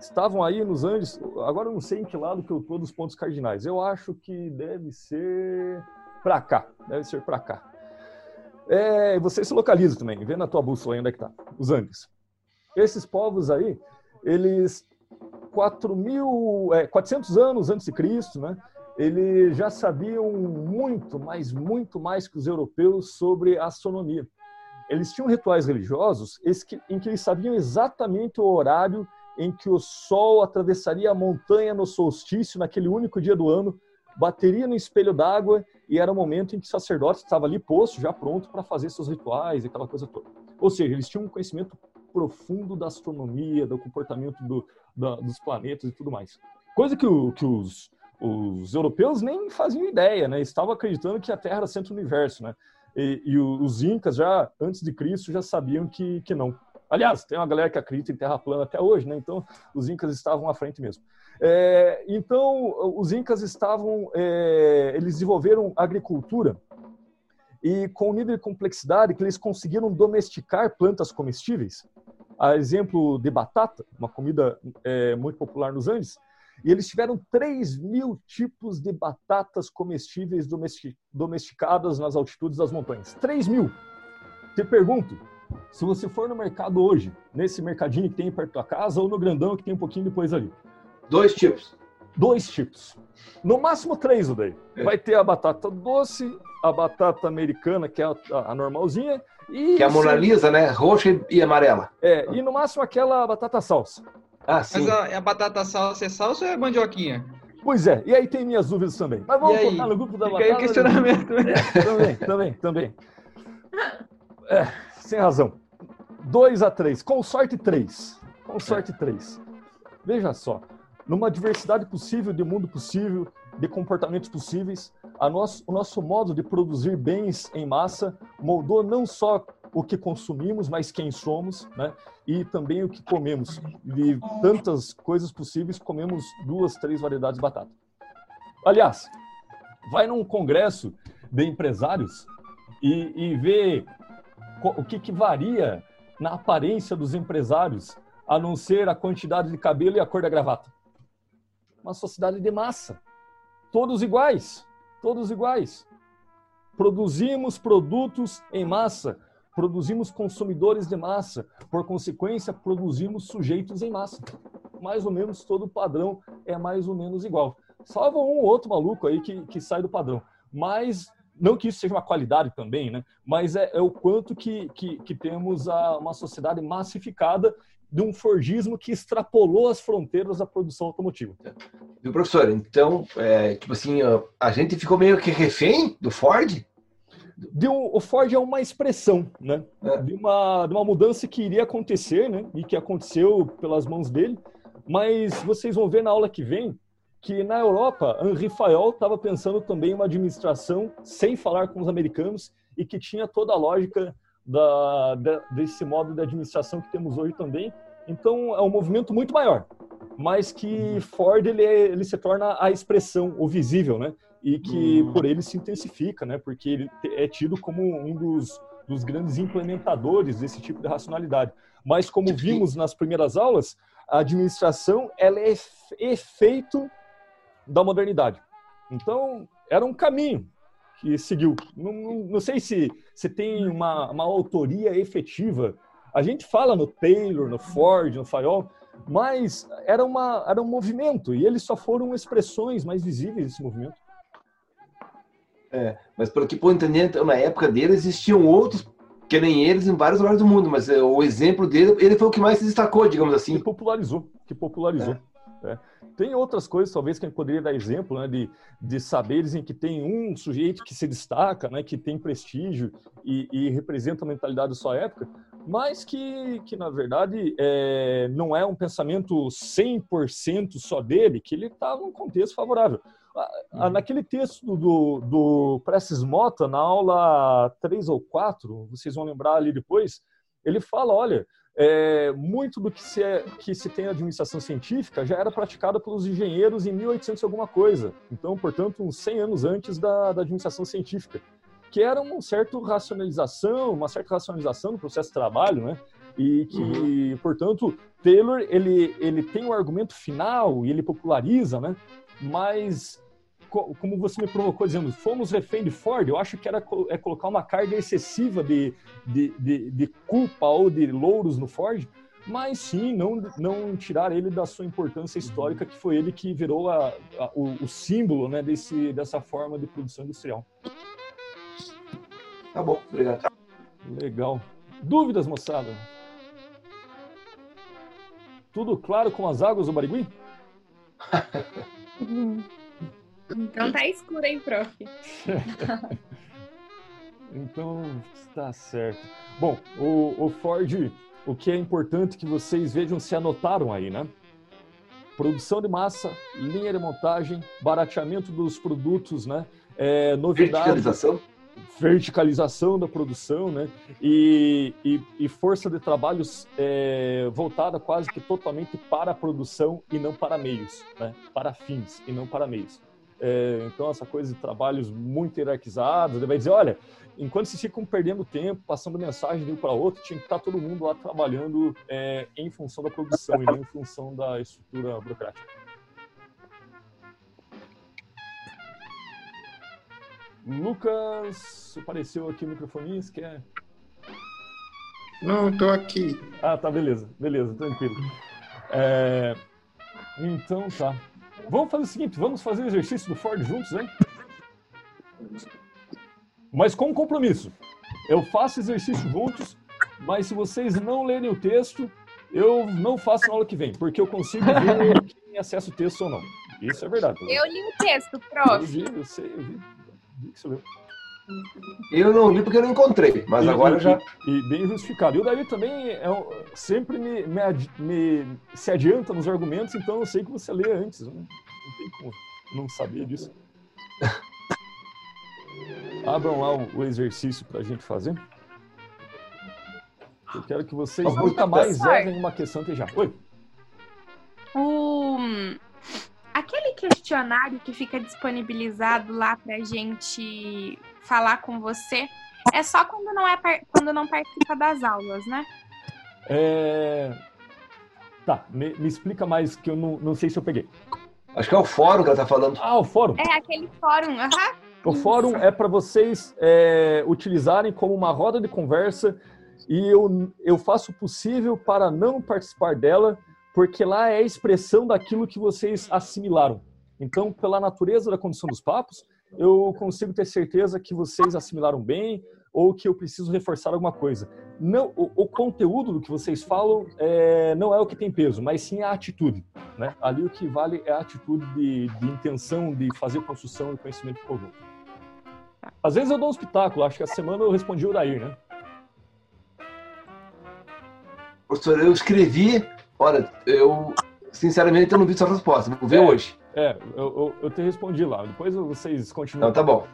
estavam aí nos Andes. Agora eu não sei em que lado que eu estou dos pontos cardinais. Eu acho que deve ser para cá. Deve ser para cá. É, você se localiza também, vê na tua bússola onde é que tá. Os Andes. Esses povos aí, eles 4 mil, é, 400 anos antes de Cristo, né? Eles já sabiam muito, mas muito mais que os europeus sobre astronomia. Eles tinham rituais religiosos em que eles sabiam exatamente o horário em que o sol atravessaria a montanha no solstício, naquele único dia do ano, bateria no espelho d'água e era o momento em que o sacerdote estava ali posto, já pronto para fazer seus rituais, aquela coisa toda. Ou seja, eles tinham um conhecimento profundo da astronomia, do comportamento do, da, dos planetas e tudo mais. Coisa que, o, que os, os europeus nem faziam ideia, né? Estavam acreditando que a Terra era centro do universo, né? E, e os incas já antes de Cristo já sabiam que, que não. Aliás, tem uma galera que acredita em terra plana até hoje, né? Então, os incas estavam à frente mesmo. É, então, os incas estavam, é, eles desenvolveram agricultura e com nível de complexidade que eles conseguiram domesticar plantas comestíveis, a exemplo de batata, uma comida é, muito popular nos Andes, e eles tiveram 3 mil tipos de batatas comestíveis domesticadas nas altitudes das montanhas. 3 mil! Te pergunto, se você for no mercado hoje, nesse mercadinho que tem perto da casa ou no grandão que tem um pouquinho depois ali. Dois tipos. Dois tipos. No máximo três, o daí. É. Vai ter a batata doce, a batata americana, que é a, a normalzinha, e... Que é a Mona Lisa, né? Roxa e amarela. É, e no máximo aquela batata salsa. Ah, sim. Mas a, a batata salsa é salsa ou é mandioquinha? Pois é, e aí tem minhas dúvidas também. Mas vamos colocar no grupo da Fica batata. Aí o questionamento. É, também, também, também. É, sem razão. 2 a 3, com sorte 3. Com sorte 3. Veja só, numa diversidade possível, de mundo possível, de comportamentos possíveis, nosso, o nosso modo de produzir bens em massa moldou não só o que consumimos, mas quem somos, né? E também o que comemos. De tantas coisas possíveis, comemos duas, três variedades de batata. Aliás, vai num congresso de empresários e, e vê o que, que varia na aparência dos empresários, a não ser a quantidade de cabelo e a cor da gravata. Uma sociedade de massa. Todos iguais. Todos iguais. Produzimos produtos em massa. Produzimos consumidores de massa. Por consequência, produzimos sujeitos em massa. Mais ou menos todo padrão é mais ou menos igual. Salva um ou outro maluco aí que, que sai do padrão. Mas não que isso seja uma qualidade também, né? mas é, é o quanto que, que, que temos a, uma sociedade massificada de um Fordismo que extrapolou as fronteiras da produção automotiva. Viu, professor? Então, é, tipo assim, a gente ficou meio que refém do Ford? Um, o Ford é uma expressão, né? É. De, uma, de uma mudança que iria acontecer, né? E que aconteceu pelas mãos dele. Mas vocês vão ver na aula que vem que na Europa, Henri Fayol estava pensando também em uma administração sem falar com os americanos e que tinha toda a lógica da, da, desse modo de administração que temos hoje também. Então, é um movimento muito maior, mas que Ford ele, é, ele se torna a expressão, o visível, né? E que por ele se intensifica, né? Porque ele é tido como um dos, dos grandes implementadores desse tipo de racionalidade. Mas como vimos nas primeiras aulas, a administração ela é efeito da modernidade. Então, era um caminho que seguiu. Não, não, não sei se, se tem uma, uma autoria efetiva. A gente fala no Taylor, no Ford, no Fayol, mas era, uma, era um movimento e eles só foram expressões mais visíveis desse movimento. É, mas pelo que puedo entender, na época dele existiam outros que nem eles em vários lugares do mundo, mas é, o exemplo dele, ele foi o que mais se destacou, digamos assim. Que popularizou, que popularizou. É. É. Tem outras coisas, talvez, que gente poderia dar exemplo, né, de, de saberes em que tem um sujeito que se destaca, né, que tem prestígio e, e representa a mentalidade da sua época, mas que, que na verdade, é, não é um pensamento 100% só dele, que ele está num contexto favorável. Uhum. Naquele texto do, do Prestes Mota, na aula 3 ou 4, vocês vão lembrar ali depois, ele fala, olha, é, muito do que se, é, que se tem administração científica já era praticado pelos engenheiros em 1800 alguma coisa. Então, portanto, uns 100 anos antes da, da administração científica, que era uma certa racionalização, uma certa racionalização do processo de trabalho, né? E que, uhum. portanto, Taylor ele, ele tem um argumento final e ele populariza, né? Mas como você me provocou dizendo, fomos refém de Ford, eu acho que era é colocar uma carga excessiva de, de, de, de culpa ou de louros no Ford, mas sim não, não tirar ele da sua importância histórica, que foi ele que virou a, a, o, o, símbolo né, desse, dessa forma de produção industrial. Tá bom, obrigado. Legal. Dúvidas, moçada? Tudo claro com as águas do Barigui? Então tá escuro, hein, prof? então está certo. Bom, o, o Ford, o que é importante que vocês vejam se anotaram aí, né? Produção de massa, linha de montagem, barateamento dos produtos, né? É, novidade. Verticalização? Verticalização da produção, né? E, e, e força de trabalhos é, voltada quase que totalmente para a produção e não para meios, né? Para fins e não para meios. É, então, essa coisa de trabalhos muito hierarquizados, ele vai dizer, olha, enquanto vocês ficam perdendo tempo, passando mensagem de um para outro, tinha que estar todo mundo lá trabalhando é, em função da produção e não em função da estrutura burocrática. Lucas, apareceu aqui o microfone, você quer... Não, estou aqui. Ah, tá, beleza, beleza, tranquilo. É, então tá. Vamos fazer o seguinte, vamos fazer o exercício do Ford juntos, hein? Mas com um compromisso. Eu faço exercício juntos, mas se vocês não lerem o texto, eu não faço na aula que vem, porque eu consigo ver quem acessa o texto ou não. Isso é verdade. Eu li o texto, prof. Eu vi, eu sei, eu vi. vi que você leu. Eu não li porque eu não encontrei, mas e, agora e, já. E bem justificado. E o Davi também é, sempre me, me, me, se adianta nos argumentos, então eu sei que você lê antes. Né? Não tem como não saber disso. Abram lá o, o exercício para a gente fazer. Eu quero que vocês nunca mais errem uma questão que já. Oi. O... Aquele questionário que fica disponibilizado lá pra gente falar com você é só quando não, é, quando não participa das aulas, né? É... Tá, me, me explica mais que eu não, não sei se eu peguei. Acho que é o fórum que ela tá falando. Ah, o fórum. É aquele fórum, aham. Uhum. O fórum é para vocês é, utilizarem como uma roda de conversa e eu, eu faço o possível para não participar dela, porque lá é a expressão daquilo que vocês assimilaram. Então, pela natureza da condição dos papos, eu consigo ter certeza que vocês assimilaram bem ou que eu preciso reforçar alguma coisa. Não, o, o conteúdo do que vocês falam é, não é o que tem peso, mas sim a atitude. Né? Ali o que vale é a atitude de, de intenção de fazer construção e conhecimento comum. Às vezes eu dou um espetáculo, acho que a semana eu respondi o Dair, né? Professor, eu escrevi, olha, eu sinceramente eu não vi sua resposta, vou ver é, hoje. É, eu, eu, eu, te respondi lá, depois vocês continuam. Não, tá bom.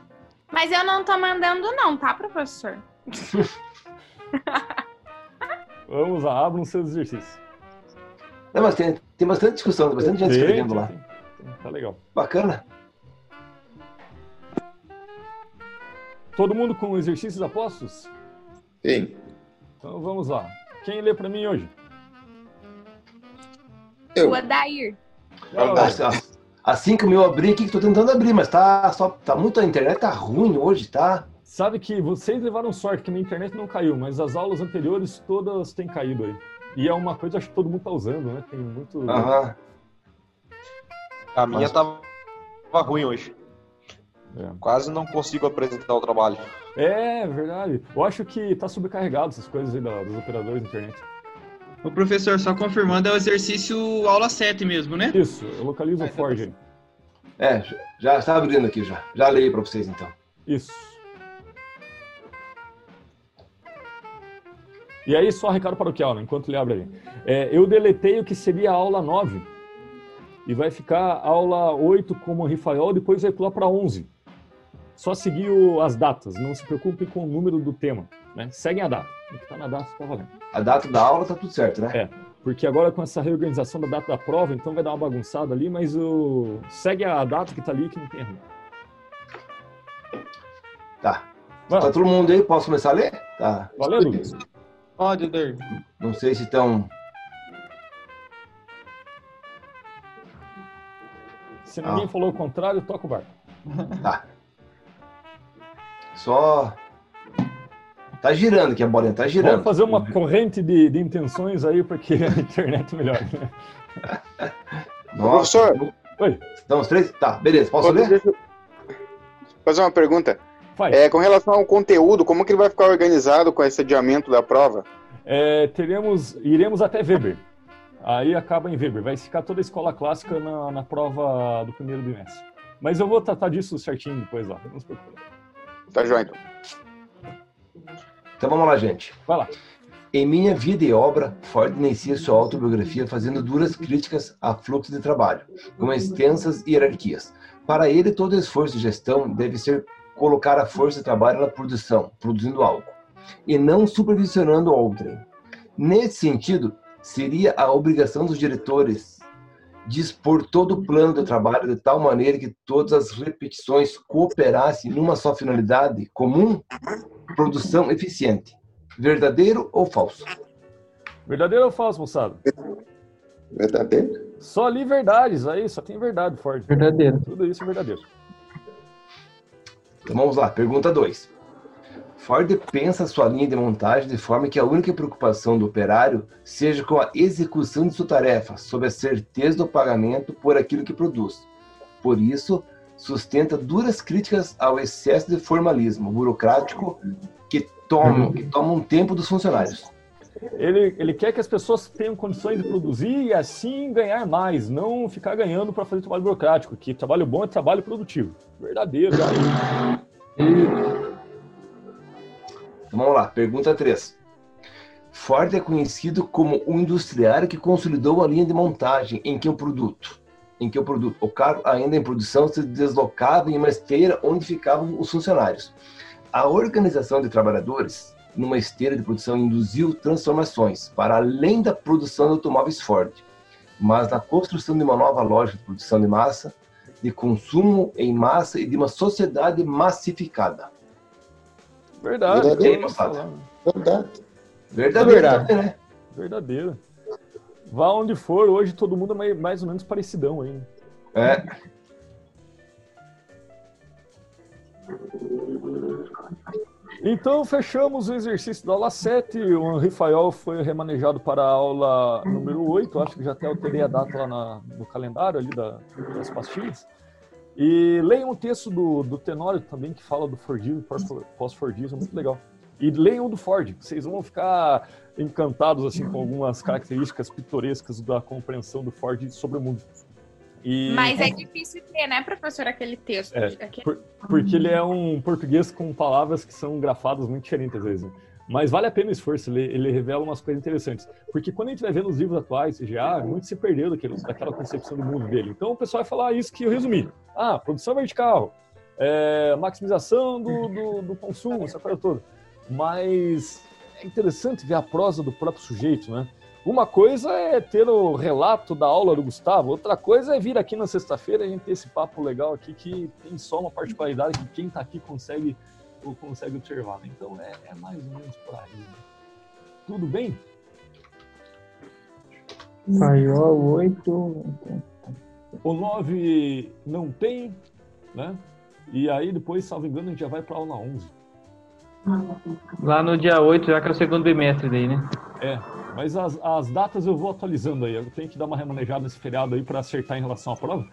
Mas eu não tô mandando não, tá, professor? Vamos lá, abram seus exercícios. Não, mas tem, tem bastante discussão, tem bastante gente tem, escrevendo tem, lá. Tem, tá legal. Bacana. Todo mundo com exercícios apostos? Sim. Então vamos lá. Quem lê para mim hoje? Eu. O Adair. Assim que o meu abrir aqui, que estou tentando abrir, mas tá, só, tá muito, a internet tá ruim hoje, tá? Sabe que vocês levaram sorte que minha internet não caiu, mas as aulas anteriores todas têm caído aí. E é uma coisa que todo mundo tá usando, né? Tem muito. Aham. A minha mas... tava ruim hoje. É. Quase não consigo apresentar o trabalho. É, verdade. Eu acho que tá sobrecarregado essas coisas aí dos operadores da internet. O professor, só confirmando, é o exercício aula 7 mesmo, né? Isso, eu localizo o Forge. É, já está abrindo aqui já. Já leio para vocês então. Isso. E aí, só recado paroquial, né, enquanto ele abre aí. É, eu deletei o que seria a aula 9. E vai ficar aula 8 como Rifael, depois vai pular para 11 só seguir o, as datas, não se preocupe com o número do tema. Né? Seguem a data. O que está na data está valendo. A data da aula está tudo certo, né? É. Porque agora com essa reorganização da data da prova, então vai dar uma bagunçada ali, mas o... segue a data que está ali que não tem erro. Tá. Tá todo mundo aí? Posso começar a ler? Tá. Valeu, Lucas. Pode, David. Não sei se estão. Se ninguém ah. falou o contrário, toca o barco. Tá. Só. Tá girando aqui a bolinha, tá girando. Vamos fazer uma corrente de, de intenções aí para que a internet melhore. Nossa. Professor. Oi. Estamos três? Tá, beleza. Posso ler? Fazer uma pergunta. É, com relação ao conteúdo, como que ele vai ficar organizado com esse adiamento da prova? É, teremos, iremos até Weber. Aí acaba em Weber. Vai ficar toda a escola clássica na, na prova do primeiro bimestre. Mas eu vou tratar disso certinho depois lá. Não se preocupe. Tá joia, então. Então vamos lá, gente. Vai lá. Em minha vida e obra, Ford inicia sua autobiografia fazendo duras críticas a fluxo de trabalho, com extensas hierarquias. Para ele, todo esforço de gestão deve ser colocar a força de trabalho na produção, produzindo algo, e não supervisionando outrem. Nesse sentido, seria a obrigação dos diretores dispor todo o plano de trabalho de tal maneira que todas as repetições cooperassem numa só finalidade comum, produção eficiente. Verdadeiro ou falso? Verdadeiro ou falso, moçada? Verdadeiro. Só ali verdades, aí só tem verdade, Ford. Verdadeiro. Tudo isso é verdadeiro. Então vamos lá, pergunta 2. Ford pensa sua linha de montagem de forma que a única preocupação do operário seja com a execução de sua tarefa, sob a certeza do pagamento por aquilo que produz. Por isso, sustenta duras críticas ao excesso de formalismo burocrático que toma, que toma um tempo dos funcionários. Ele, ele quer que as pessoas tenham condições de produzir e assim ganhar mais, não ficar ganhando para fazer trabalho burocrático, que trabalho bom é trabalho produtivo. Verdadeiro. Então vamos lá, pergunta 3. Ford é conhecido como o industriário que consolidou a linha de montagem em que o produto, em que o produto, o carro ainda em produção se deslocava em uma esteira onde ficavam os funcionários. A organização de trabalhadores numa esteira de produção induziu transformações para além da produção de automóveis Ford, mas na construção de uma nova lógica de produção de massa, de consumo em massa e de uma sociedade massificada. Verdade. Verdadeiro. Verdade. Verdadeiro, né? Verdadeiro. Vá onde for, hoje todo mundo é mais ou menos parecidão aí. É. Então, fechamos o exercício da aula 7. O Rafael foi remanejado para a aula número 8. Acho que já até alterei a data lá na, no calendário ali da, das pastilhas. E leiam o texto do, do Tenório também, que fala do Fordismo, pós-Fordismo, muito legal. E leiam o do Ford, vocês vão ficar encantados assim com algumas características pitorescas da compreensão do Ford sobre o mundo. E... Mas é difícil ter, né, professor, aquele texto. É, aquele... Por, porque ele é um português com palavras que são grafadas muito diferentes às vezes. Né? Mas vale a pena o esforço, ele, ele, revela umas coisas interessantes. Porque quando a gente vai vendo os livros atuais, já muito se perdeu daquele, daquela concepção do mundo dele. Então o pessoal vai falar isso que eu resumi. Ah, produção vertical, é, maximização do, do, do consumo, essa coisa toda. Mas é interessante ver a prosa do próprio sujeito, né? Uma coisa é ter o relato da aula do Gustavo, outra coisa é vir aqui na sexta-feira e a gente ter esse papo legal aqui que tem só uma particularidade que quem está aqui consegue, consegue observar. Né? Então é, é, mais ou menos por aí. Né? Tudo bem? Maior 8. O 9 não tem, né? E aí depois, salvo engano, a gente já vai para a aula 11. Lá no dia 8, já que é o segundo bimestre daí, né? É, mas as, as datas eu vou atualizando aí. Eu tenho que dar uma remanejada nesse feriado aí para acertar em relação à prova.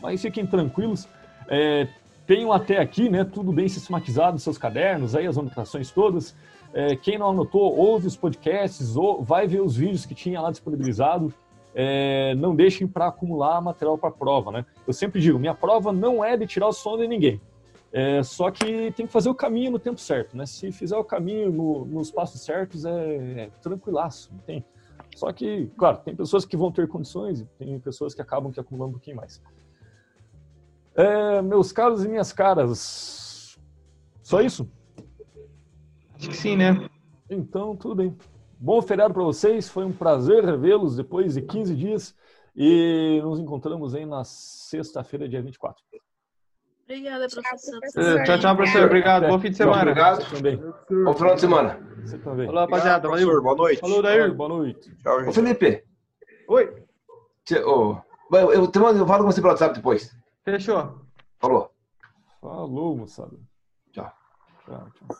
Mas fiquem tranquilos. É, tenham até aqui, né, tudo bem sistematizado, seus cadernos, aí as anotações todas. É, quem não anotou, ouve os podcasts, ou vai ver os vídeos que tinha lá disponibilizado. É, não deixem para acumular material para prova, né? Eu sempre digo, minha prova não é de tirar o sono de ninguém. É, só que tem que fazer o caminho no tempo certo, né? Se fizer o caminho no, nos passos certos, é, é tranquilaço, tem. Só que, claro, tem pessoas que vão ter condições e tem pessoas que acabam que acumulando um pouquinho mais. É, meus caros e minhas caras, só isso? Acho que sim, né? Então, tudo bem. Bom feriado para vocês, foi um prazer revê-los depois de 15 dias e nos encontramos aí na sexta-feira, dia 24. Obrigada, professor. Tchau, tchau, professor. Obrigado. Bom fim de semana. Obrigado. Também. Bom final de semana. Você também. Falou, rapaziada. Valeu. Boa noite. Falou, Dair. Boa noite. Tchau, gente. Ô, Felipe. Oi. Eu, eu, eu, eu falo com você pelo WhatsApp depois. Fechou. Falou. Falou, moçada. Tchau. Tchau, tchau.